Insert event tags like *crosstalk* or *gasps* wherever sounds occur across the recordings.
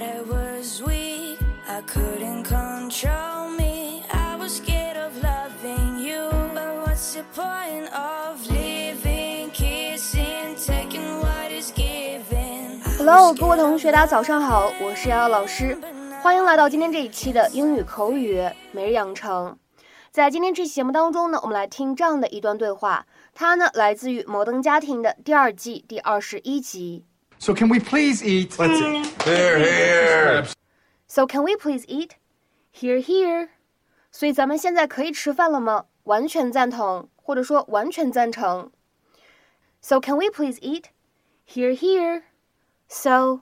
that I was weak. I couldn't control me. I was scared of loving you. But what's the point of living, kissing, taking what is given? Hello，各位同学，大家早上好，我是瑶瑶老师，欢迎来到今天这一期的英语口语每日养成。在今天这期节目当中呢，我们来听这样的一段对话，它呢来自于《摩登家庭》的第二季第二十一集。So can we please eat? Let's eat. Hear, hear. So can we please eat? Hear, hear. 所以咱们现在可以吃饭了吗？完全赞同，或者说完全赞成。So can we please eat? Hear, hear. So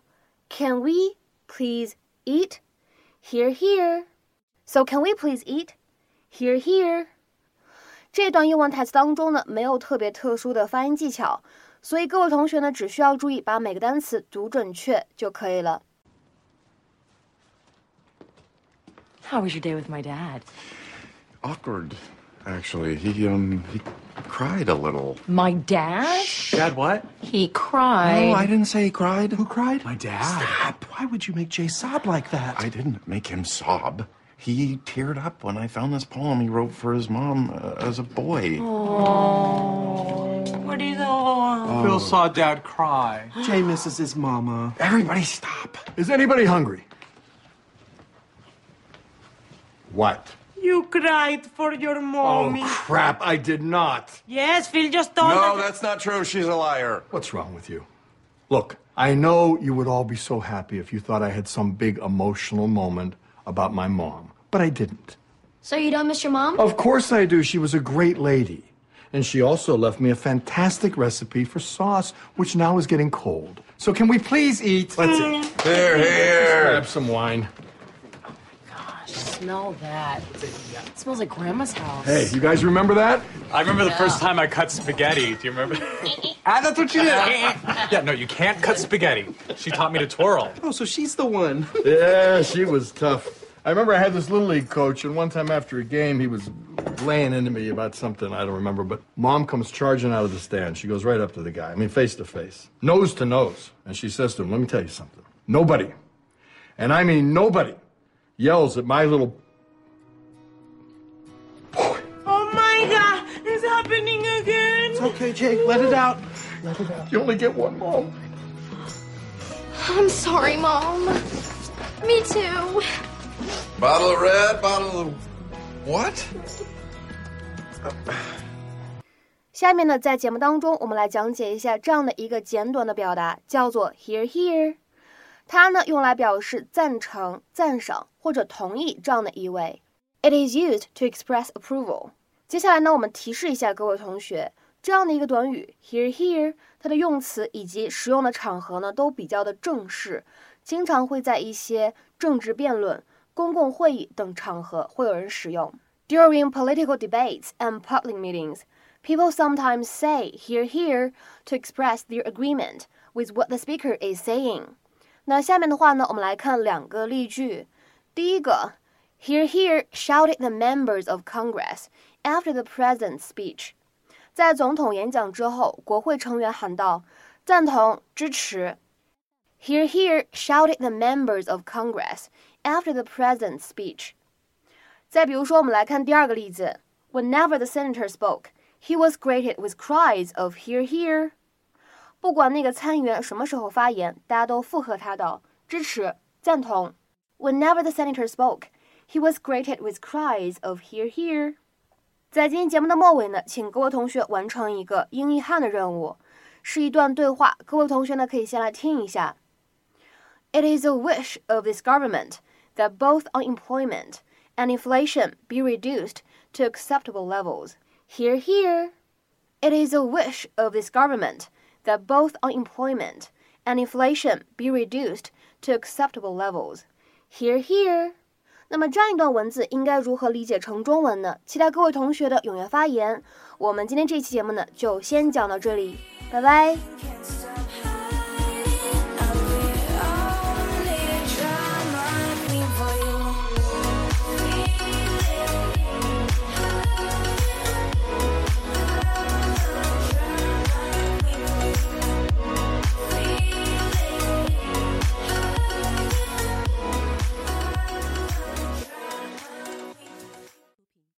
can we please eat? Hear, hear. So can we please eat? Hear, hear. 这段英文台词当中呢，没有特别特殊的发音技巧，所以各位同学呢，只需要注意把每个单词读准确就可以了。 How was your day with my dad? Awkward, actually. He um he cried a little. My dad? Dad, what? He cried. No, I didn't say he cried. Who cried? My dad. Stop. Why would you make Jay sob like that? I didn't make him sob. He teared up when I found this poem he wrote for his mom uh, as a boy. What is all? Phil saw Dad cry. *gasps* Jay misses his mama. Everybody stop. Is anybody hungry? What? You cried for your mommy. Oh, crap, I did not. Yes, Phil just told No, us. that's not true. She's a liar. What's wrong with you? Look, I know you would all be so happy if you thought I had some big emotional moment about my mom, but I didn't. So you don't miss your mom? Of course I do. She was a great lady. And she also left me a fantastic recipe for sauce, which now is getting cold. So can we please eat? Let's eat. Hear, hear. Grab some wine. Oh, gosh, smell that. It smells like Grandma's house. Hey, you guys remember that? I remember the first time I cut spaghetti. Do you remember? *laughs* Ah, that's what you did. *laughs* yeah, no, you can't cut spaghetti. She taught me to twirl. Oh, so she's the one. *laughs* Yeah, she was tough. I remember I had this little league coach, and one time after a game, he was laying into me about something I don't remember. But mom comes charging out of the stand. She goes right up to the guy. I mean, face to face, nose to nose, and she says to him, "Let me tell you something. Nobody, and I mean nobody, yells at my little." Oh my god, it's happening again. It's okay, Jake, let it out. Let it out. You only get one, mom. I'm sorry, Mom. Me too. Bottle of red, bottle of what? 下面呢，在节目当中，我们来讲解一下这样的一个简短的表达，叫做 “hear hear”。它呢，用来表示赞成、赞赏或者同意这样的意味。It is used to express approval。接下来呢，我们提示一下各位同学，这样的一个短语 “hear hear”，它的用词以及使用的场合呢，都比较的正式，经常会在一些政治辩论、公共会议等场合会有人使用。During political debates and public meetings. People sometimes say "here, here" to express their agreement with what the speaker is saying. 那下面的话呢，我们来看两个例句。第一个，"Here, here" shouted the members of Congress after the president's speech. 在总统演讲之后，国会成员喊道：“赞同，支持。” Here, here shouted the members of Congress after the president's speech. 再比如说，我们来看第二个例子：Whenever the senator spoke. He was greeted with cries of "Hear, hear!" 不管那个参议员什么时候发言，大家都附和他的支持、赞同。Whenever the senator spoke, he was greeted with cries of "Hear, hear!" 在今天节目的末尾呢，请各位同学完成一个英译汉的任务，是一段对话。各位同学呢，可以先来听一下。 It is a wish of this government that both unemployment and inflation be reduced to acceptable levels. Hear, hear. It is a wish of this government that both unemployment and inflation be reduced to acceptable levels. Hear, hear. 那么这样一段文字应该如何理解成中文呢？期待各位同学的踊跃发言。我们今天这期节目呢，就先讲到这里，拜拜。 Can't stop